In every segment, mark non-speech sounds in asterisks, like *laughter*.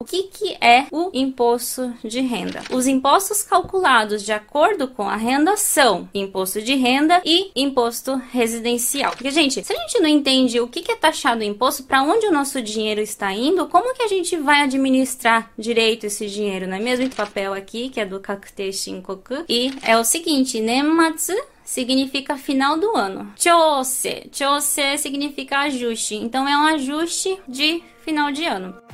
O que, que é o imposto de renda? Os impostos calculados de acordo com a renda são imposto de renda e imposto residencial. Porque, gente, se a gente não entende o que, que é taxado o imposto, para onde o nosso dinheiro está indo, como que a gente vai administrar direito esse dinheiro, não é mesmo? O papel aqui, que é do Kakute Shinkoku, e é o seguinte, Nematsu significa final do ano. Chose, chose significa ajuste. Então é um ajuste de final de ano.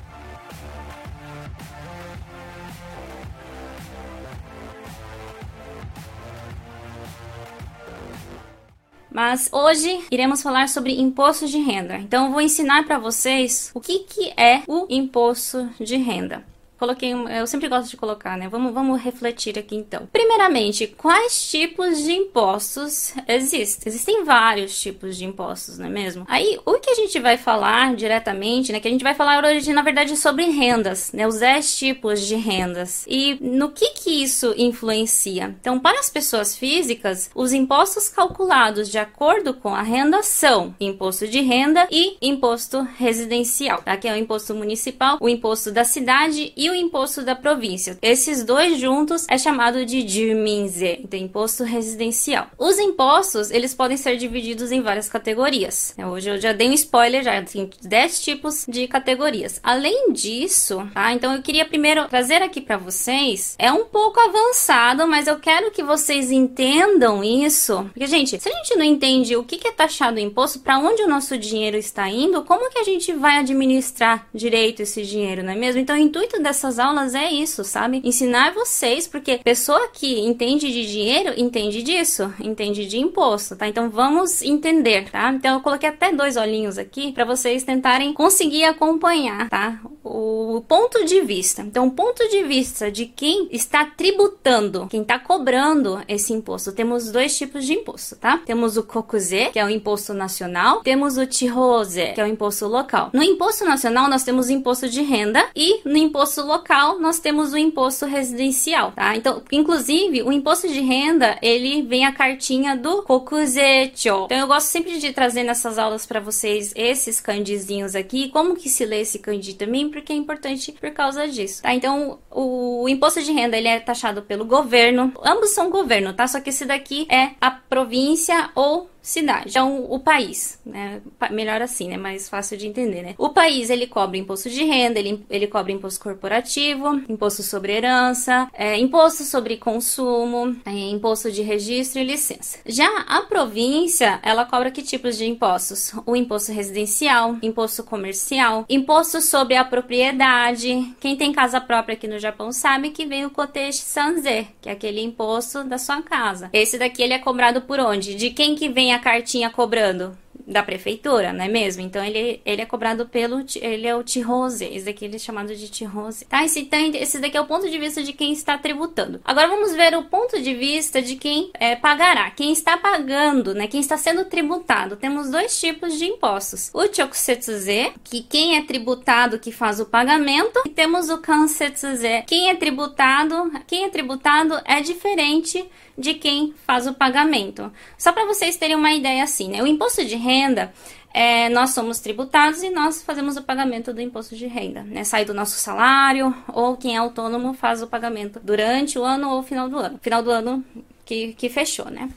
Mas hoje iremos falar sobre imposto de renda. Então eu vou ensinar para vocês o que, que é o imposto de renda coloquei, eu sempre gosto de colocar, né? Vamos, vamos refletir aqui então. Primeiramente, quais tipos de impostos existem? Existem vários tipos de impostos, não é mesmo? Aí, o que a gente vai falar diretamente, né? Que a gente vai falar hoje, na verdade, sobre rendas, né? Os 10 tipos de rendas. E no que que isso influencia? Então, para as pessoas físicas, os impostos calculados de acordo com a renda são imposto de renda e imposto residencial, tá? Que é o imposto municipal, o imposto da cidade e o o imposto da província. Esses dois juntos é chamado de Jiminze, então imposto residencial. Os impostos, eles podem ser divididos em várias categorias. Hoje eu já dei um spoiler, já tem 10 tipos de categorias. Além disso, tá? Então eu queria primeiro trazer aqui para vocês, é um pouco avançado, mas eu quero que vocês entendam isso. Porque, gente, se a gente não entende o que é taxado o imposto, para onde o nosso dinheiro está indo, como que a gente vai administrar direito esse dinheiro, não é mesmo? Então o intuito dessa essas aulas é isso, sabe? Ensinar vocês, porque pessoa que entende de dinheiro entende disso, entende de imposto, tá? Então vamos entender, tá? Então eu coloquei até dois olhinhos aqui para vocês tentarem conseguir acompanhar, tá? O ponto de vista. Então, o ponto de vista de quem está tributando, quem está cobrando esse imposto. Temos dois tipos de imposto, tá? Temos o Kokuze, que é o imposto nacional, temos o Chihose, que é o imposto local. No imposto nacional, nós temos o imposto de renda e no imposto local nós temos o imposto residencial, tá? Então, inclusive, o imposto de renda, ele vem a cartinha do Kokuzecho. Então, eu gosto sempre de trazer nessas aulas para vocês esses kanjizinhos aqui, como que se lê esse kanji também, porque é importante por causa disso, tá? Então, o, imposto de renda, ele é taxado pelo governo. Ambos são governo, tá? Só que esse daqui é a província ou cidade. Então, o país, né? Melhor assim, né? Mais fácil de entender, né? O país, ele cobra imposto de renda, ele, ele cobra imposto corporativo, imposto sobre herança, é, imposto sobre consumo, é, imposto de registro e licença. Já a província, ela cobra que tipos de impostos? O imposto residencial, imposto comercial, imposto sobre a propriedade. Quem tem casa própria aqui no Japão sabe que vem o Koteshi Sanze, que é aquele imposto da sua casa. Esse daqui, ele é cobrado por onde? De quem que vem a cartinha cobrando? da prefeitura, não é mesmo? Então ele, ele é cobrado pelo ele é o Tirose, esse daqui ele é chamado de Tirose. Tá? Esse, esse daqui é o ponto de vista de quem está tributando. Agora vamos ver o ponto de vista de quem é, pagará, quem está pagando, né? Quem está sendo tributado. Temos dois tipos de impostos. O Chokusetsuze, que quem é tributado que faz o pagamento, e temos o Kansetsuze, quem é tributado, quem é tributado é diferente de quem faz o pagamento. Só para vocês terem uma ideia assim, né? O imposto de renda é, nós somos tributados e nós fazemos o pagamento do imposto de renda, né? Sai do nosso salário ou quem é autônomo faz o pagamento durante o ano ou final do ano. Final do ano que, que fechou, né?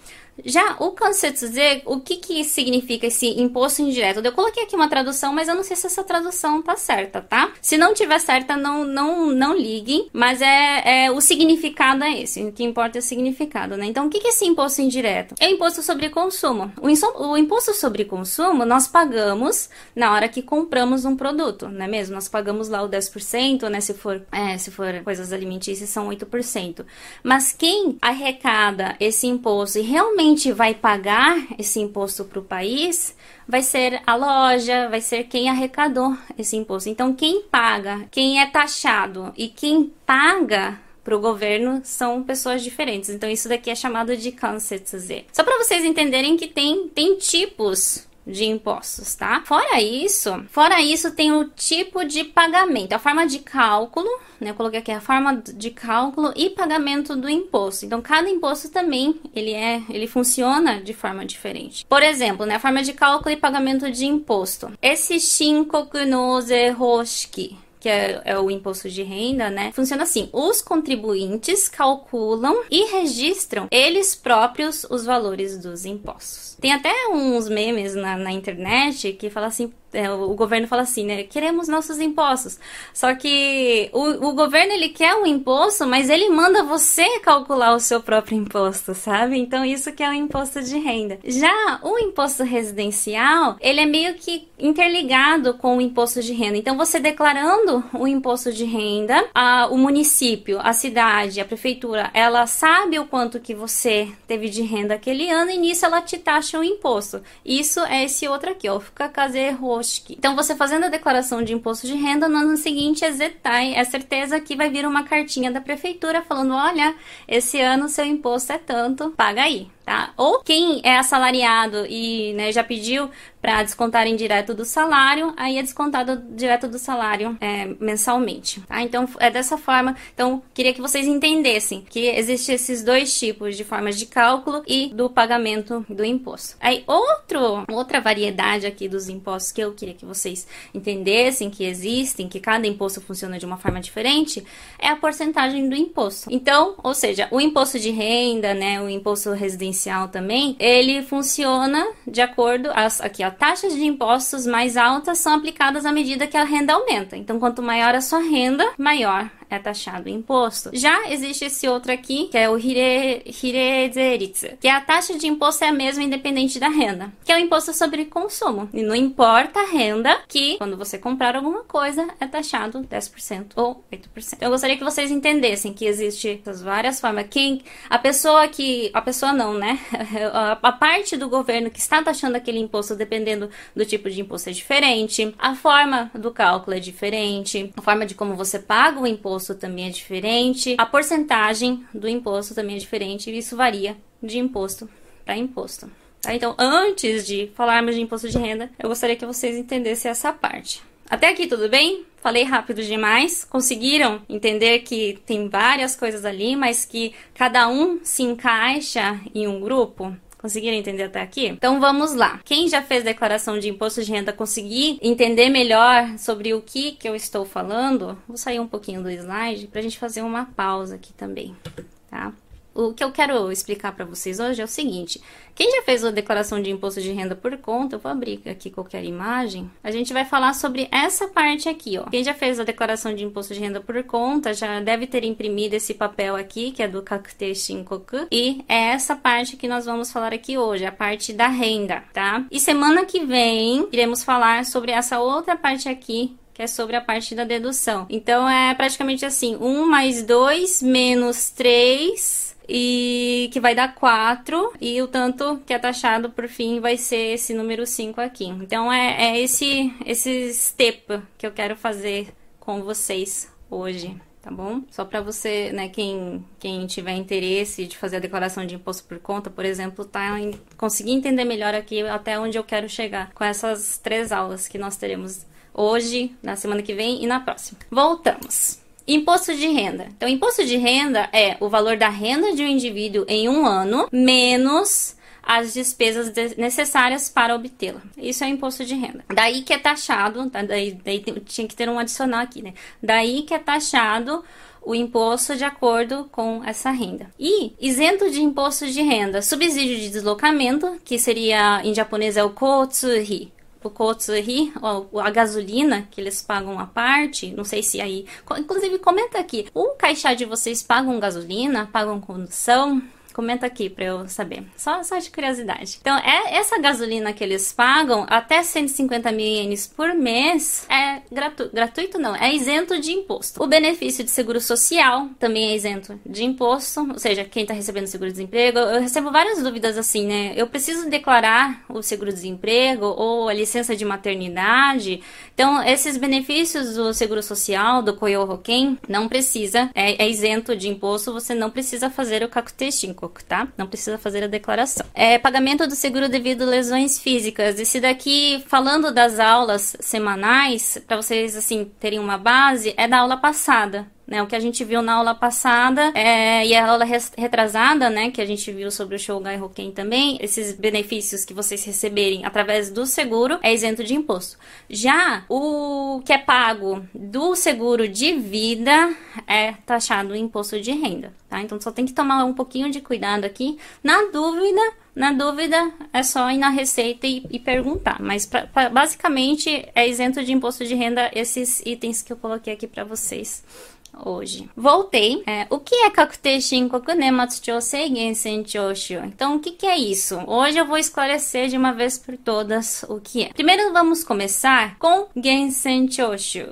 Já o o que, que significa esse imposto indireto? Eu coloquei aqui uma tradução, mas eu não sei se essa tradução tá certa, tá? Se não tiver certa, não não, não liguem, mas é, é o significado é esse. O que importa é o significado, né? Então, o que, que é esse imposto indireto? É o imposto sobre consumo. O, o imposto sobre consumo nós pagamos na hora que compramos um produto, não é mesmo? Nós pagamos lá o 10%, né? Se for, é, se for coisas alimentícias, são 8%. Mas quem arrecada esse imposto e realmente realmente vai pagar esse imposto para o país vai ser a loja, vai ser quem arrecadou esse imposto. Então, quem paga, quem é taxado e quem paga para o governo são pessoas diferentes. Então, isso daqui é chamado de Kansetsuze. Só para vocês entenderem que tem, tem tipos de impostos, tá? Fora isso, fora isso tem o tipo de pagamento, a forma de cálculo, né? Eu coloquei aqui a forma de cálculo e pagamento do imposto. Então, cada imposto também, ele é, ele funciona de forma diferente. Por exemplo, né, a forma de cálculo e pagamento de imposto. Esse Shinkoku no Zeroshiki que é, é, o imposto de renda, né? Funciona assim: os contribuintes calculam e registram eles próprios os valores dos impostos. Tem até uns memes na, na internet que fala assim: o governo fala assim, né? Queremos nossos impostos. Só que o, o governo ele quer um imposto, mas ele manda você calcular o seu próprio imposto, sabe? Então isso que é o imposto de renda. Já o imposto residencial, ele é meio que interligado com o imposto de renda. Então você declarando o imposto de renda, a, o município, a cidade, a prefeitura, ela sabe o quanto que você teve de renda aquele ano e nisso ela te taxa o imposto. Isso é esse outro aqui, ó, fica caseiro então, você fazendo a declaração de imposto de renda, no ano seguinte é ZETAI, é certeza que vai vir uma cartinha da prefeitura falando: olha, esse ano seu imposto é tanto, paga aí tá? Ou quem é assalariado e né, já pediu para descontarem direto do salário, aí é descontado direto do salário é, mensalmente, tá? Então é dessa forma. Então queria que vocês entendessem que existem esses dois tipos de formas de cálculo e do pagamento do imposto. Aí outro, outra variedade aqui dos impostos que eu queria que vocês entendessem que existem, que cada imposto funciona de uma forma diferente, é a porcentagem do imposto. Então, ou seja, o imposto de renda, né, o imposto residencial também, ele funciona de acordo as aqui, ó, taxas de impostos mais altas são aplicadas à medida que a renda aumenta. Então, quanto maior a sua renda, maior é taxado imposto. Já existe esse outro aqui, que é o hire, que a taxa de imposto é a mesma independente da renda, que é o imposto sobre consumo. E não importa a renda, que quando você comprar alguma coisa é taxado 10% ou 8%. Então, eu gostaria que vocês entendessem que existe essas várias formas. Quem a pessoa que a pessoa não, né? *laughs* A parte do governo que está taxando aquele imposto dependendo do tipo de imposto é diferente, a forma do cálculo é diferente, a forma de como você paga o imposto imposto também é diferente, a porcentagem do imposto também é diferente e isso varia de imposto para imposto. Tá? Então, antes de falarmos de imposto de renda, eu gostaria que vocês entendessem essa parte. Até aqui tudo bem? Falei rápido demais. Conseguiram entender que tem várias coisas ali, mas que cada um se encaixa em um grupo? Conseguiram entender até aqui? Então vamos lá. Quem já fez declaração de imposto de renda conseguir entender melhor sobre o que, que eu estou falando, vou sair um pouquinho do slide para a gente fazer uma pausa aqui também, tá? O que eu quero explicar para vocês hoje é o seguinte: quem já fez a declaração de imposto de renda por conta, eu vou abrir aqui qualquer imagem, a gente vai falar sobre essa parte aqui, ó. Quem já fez a declaração de imposto de renda por conta já deve ter imprimido esse papel aqui, que é do Kakute Shinkoku, e é essa parte que nós vamos falar aqui hoje, a parte da renda, tá? E semana que vem iremos falar sobre essa outra parte aqui que é sobre a parte da dedução. Então é praticamente assim: 1 mais 2 menos 3 e que vai dar 4 e o tanto que é taxado por fim vai ser esse número 5 aqui. Então é, é esse esse step que eu quero fazer com vocês hoje tá bom? Só para você, né, quem, quem tiver interesse de fazer a declaração de imposto por conta, por exemplo, tá em, conseguir entender melhor aqui até onde eu quero chegar com essas três aulas que nós teremos hoje, na semana que vem e na próxima. Voltamos. Imposto de renda. Então, imposto de renda é o valor da renda de um indivíduo em um ano menos as despesas necessárias para obtê-la. Isso é imposto de renda. Daí que é taxado, tá? daí, daí tinha que ter um adicional aqui, né? Daí que é taxado o imposto de acordo com essa renda. E isento de imposto de renda, subsídio de deslocamento, que seria em japonês é o kotsuhi, o Kotsuhi, a gasolina que eles pagam à parte, não sei se aí. Inclusive, comenta aqui: o caixá de vocês pagam gasolina, pagam condução? Comenta aqui para eu saber. Só, só de curiosidade. Então, é essa gasolina que eles pagam até 150 mil ienes por mês é gratu gratuito, não, é isento de imposto. O benefício de seguro social também é isento de imposto, ou seja, quem está recebendo seguro-desemprego. Eu recebo várias dúvidas assim, né? Eu preciso declarar o seguro-desemprego ou a licença de maternidade. Então, esses benefícios do seguro social, do Koyo Hoken, não precisa, é, é isento de imposto, você não precisa fazer o Kakute 5 Tá? Não precisa fazer a declaração. É pagamento do seguro devido a lesões físicas. Esse daqui, falando das aulas semanais, para vocês assim terem uma base, é da aula passada. Né, o que a gente viu na aula passada é, e a aula retrasada, né, que a gente viu sobre o Shogai Hoken também, esses benefícios que vocês receberem através do seguro é isento de imposto. Já o que é pago do seguro de vida é taxado em imposto de renda, tá? Então só tem que tomar um pouquinho de cuidado aqui. Na dúvida, na dúvida, é só ir na receita e, e perguntar. Mas pra, pra, basicamente é isento de imposto de renda esses itens que eu coloquei aqui para vocês hoje. Voltei. É, o que é Kakute Shinkoku Nematsu Chosei Gensen Choshu? Então, o que, que é isso? Hoje eu vou esclarecer de uma vez por todas o que é. Primeiro, vamos começar com Gensen.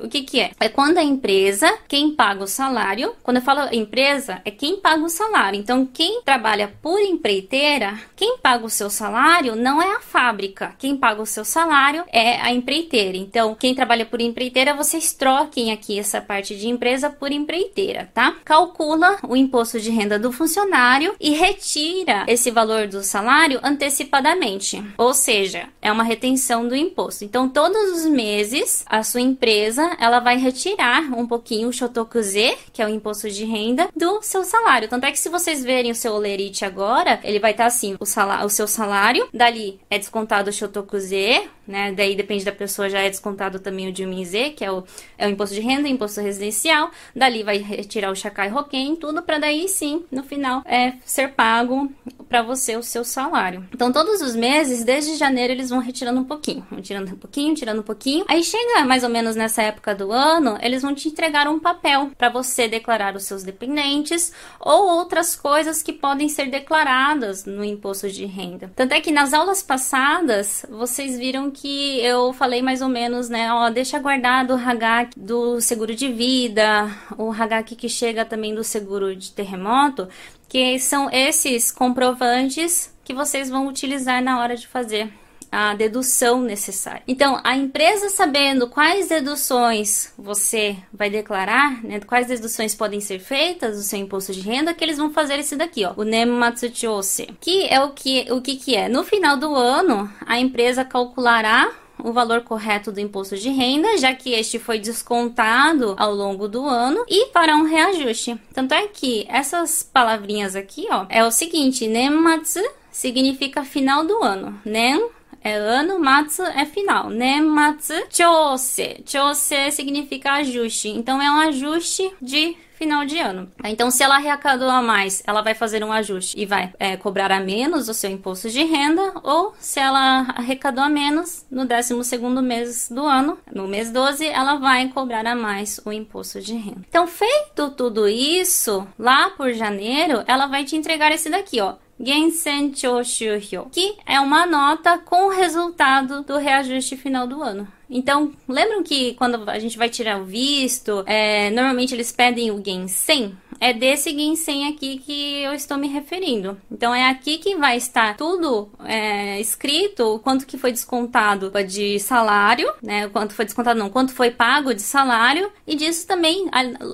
O que, que é? É quando a empresa, quem paga o salário, quando eu falo empresa, é quem paga o salário. Então, quem trabalha por empreiteira, quem paga o seu salário não é a fábrica. Quem paga o seu salário é a empreiteira. Então, quem trabalha por empreiteira, vocês troquem aqui essa parte de empresa por empreiteira, tá? Calcula o imposto de renda do funcionário e retira esse valor do salário antecipadamente. Ou seja, é uma retenção do imposto. Então, todos os meses, a sua empresa, ela vai retirar um pouquinho o shotokuze, que é o imposto de renda, do seu salário. Tanto é que se vocês verem o seu olerite agora, ele vai estar tá assim, o, salário, o seu salário, dali é descontado o shotokuze, né? Daí depende da pessoa, já é descontado também o Juminze, que é o, é o imposto de renda, imposto residencial. Dali vai retirar o Shakai Hoken, tudo para daí sim, no final, é ser pago para você o seu salário. Então, todos os meses, desde janeiro, eles vão retirando um pouquinho, vão tirando um pouquinho, tirando um pouquinho. Aí chega mais ou menos nessa época do ano, eles vão te entregar um papel para você declarar os seus dependentes ou outras coisas que podem ser declaradas no imposto de renda. Tanto é que nas aulas passadas, vocês viram que eu falei mais ou menos, né? Ó, deixa guardado o Hagak do seguro de vida, o Hagak que chega também do seguro de terremoto, que são esses comprovantes que vocês vão utilizar na hora de fazer a dedução necessária. Então, a empresa sabendo quais deduções você vai declarar, né, quais deduções podem ser feitas do seu imposto de renda, que eles vão fazer esse daqui, ó, o Nematsuchose, que é o que o que que é? No final do ano, a empresa calculará o valor correto do imposto de renda, já que este foi descontado ao longo do ano, e fará um reajuste. Tanto é que essas palavrinhas aqui, ó, é o seguinte, Nematsu significa final do ano. Nem é ano, matsu é final, né? Matsu chose. Chose significa ajuste. Então é um ajuste de final de ano. Então, se ela arrecadou a mais, ela vai fazer um ajuste e vai é, cobrar a menos o seu imposto de renda, ou se ela arrecadou a menos, no 12 mês do ano, no mês 12, ela vai cobrar a mais o imposto de renda. Então, feito tudo isso, lá por janeiro, ela vai te entregar esse daqui, ó. Gensen Choshuhyo, que é uma nota com o resultado do reajuste final do ano. Então, lembram que quando a gente vai tirar o visto, é, normalmente eles pedem o Gensen? É desse Gensen aqui que eu estou me referindo. Então, é aqui que vai estar tudo é, escrito, quanto que foi descontado de salário, né? Quanto foi descontado, não, quanto foi pago de salário. E disso também,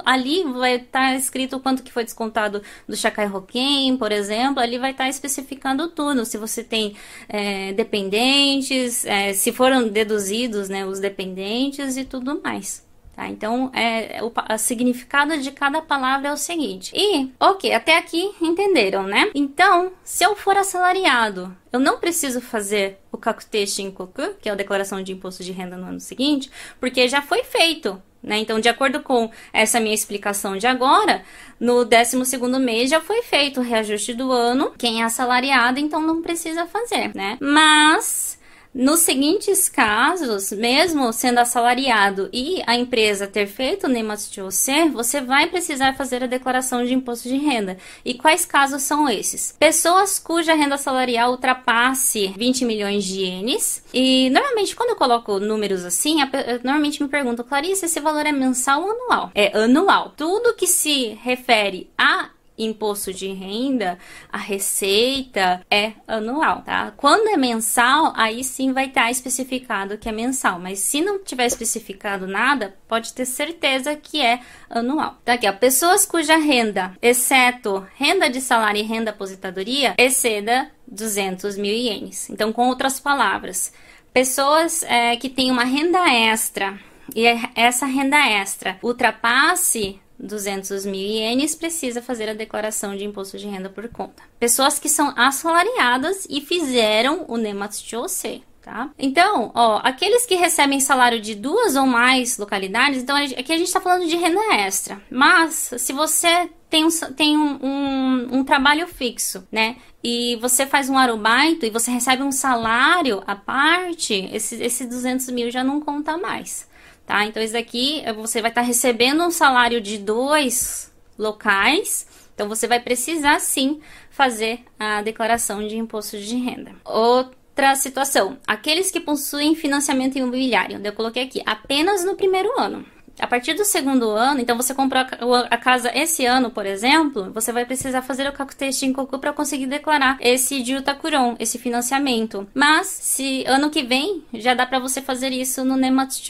ali vai estar escrito quanto que foi descontado do Shakai Hoken, por exemplo. Ali vai estar especificando tudo. Se você tem é, dependentes, é, se foram deduzidos, né? os dependentes e tudo mais. Tá? Então, é, o, significado de cada palavra é o seguinte. E, ok, até aqui entenderam, né? Então, se eu for assalariado, eu não preciso fazer o Kakute Shinkoku, que é a declaração de imposto de renda no ano seguinte, porque já foi feito. Né? Então, de acordo com essa minha explicação de agora, no 12 mês já foi feito o reajuste do ano. Quem é assalariado, então não precisa fazer, né? Mas nos seguintes casos, mesmo sendo assalariado e a empresa ter feito o NEMAS-TOC, você vai precisar fazer a declaração de imposto de renda. E quais casos são esses? Pessoas cuja renda salarial ultrapasse 20 milhões de ienes. E normalmente, quando eu coloco números assim, normalmente me perguntam, Clarice, esse valor é mensal ou anual? É anual. Tudo que se refere a imposto de renda, a receita é anual, tá? Quando é mensal, aí sim vai estar especificado que é mensal, mas se não tiver especificado nada, pode ter certeza que é anual. Tá aqui, ó, pessoas cuja renda, exceto renda de salário e renda aposentadoria, exceda 200 mil ienes. Então, com outras palavras, pessoas é, que têm uma renda extra e essa renda extra ultrapasse 200 mil ienes, precisa fazer a declaração de imposto de renda por conta. Pessoas que são assalariadas e fizeram o NEMAT-TOC, Tá? Então, ó, aqueles que recebem salário de duas ou mais localidades, então aqui a gente está falando de renda extra. Mas se você tem, um, tem um, um, um, trabalho fixo, né? E você faz um arubaito e você recebe um salário à parte, esse, esse 200 mil já não conta mais tá? Então, isso daqui você vai estar tá recebendo um salário de dois locais, então você vai precisar sim fazer a declaração de imposto de renda. Outra situação, aqueles que possuem financiamento imobiliário, eu coloquei aqui apenas no primeiro ano. A partir do segundo ano, então você comprou a casa esse ano, por exemplo, você vai precisar fazer o Kakuteishi Shinkoku para conseguir declarar esse Jutakuron, esse financiamento. Mas, se ano que vem, já dá para você fazer isso no Nematsu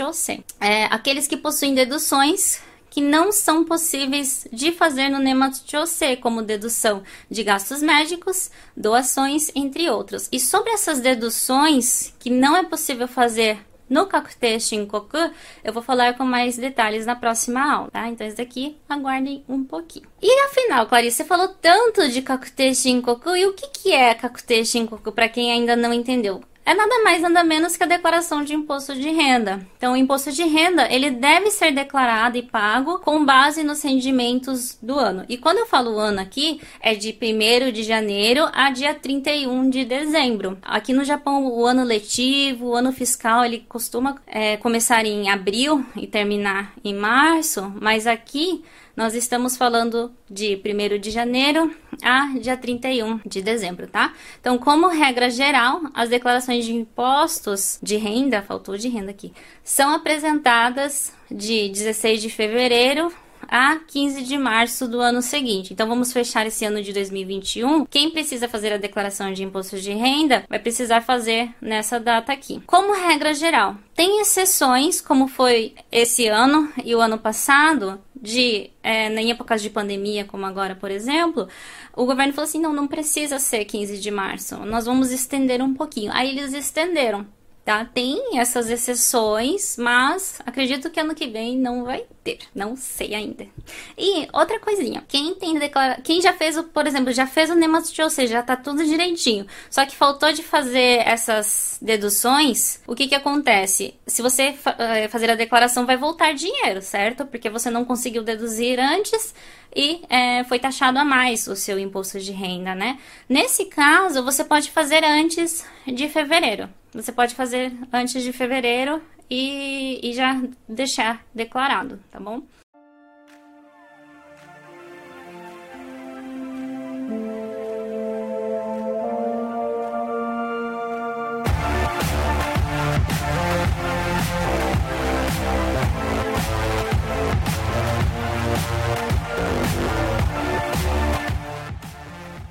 É, aqueles que possuem deduções que não são possíveis de fazer no Nematsu como dedução de gastos médicos, doações, entre outros. E sobre essas deduções que não é possível fazer no Kakute Shinkoku, eu vou falar com mais detalhes na próxima aula, tá? Então, isso daqui, aguardem um pouquinho. E afinal, Clarice, você falou tanto de Kakute Shinkoku, e o que, que é Kakute Shinkoku, para quem ainda não entendeu? É nada mais nada menos que a declaração de imposto de renda. Então, o imposto de renda, ele deve ser declarado e pago com base nos rendimentos do ano. E quando eu falo ano aqui, é de 1 de janeiro a dia 31 de dezembro. Aqui no Japão, o ano letivo, o ano fiscal, ele costuma é, começar em abril e terminar em março, mas aqui nós estamos falando de 1 de janeiro a dia 31 de dezembro, tá? Então, como regra geral, as declarações de impostos de renda, faltou de renda aqui, são apresentadas de 16 de fevereiro a 15 de março do ano seguinte. Então vamos fechar esse ano de 2021. Quem precisa fazer a declaração de imposto de renda vai precisar fazer nessa data aqui. Como regra geral, tem exceções, como foi esse ano e o ano passado, de é, em épocas de pandemia, como agora, por exemplo, o governo falou assim: não, não precisa ser 15 de março, nós vamos estender um pouquinho. Aí eles estenderam tá? Tem essas exceções, mas acredito que ano que vem não vai ter, não sei ainda. E outra coisinha, quem tem declara... quem já fez o, por exemplo, já fez o Nematsu, ou seja, já tá tudo direitinho, só que faltou de fazer essas deduções, o que que acontece? Se você fa eh, fazer a declaração vai voltar dinheiro, certo? Porque você não conseguiu deduzir antes e é, foi taxado a mais o seu imposto de renda, né? Nesse caso, você pode fazer antes de fevereiro. Você pode fazer antes de fevereiro e, e já deixar declarado, tá bom?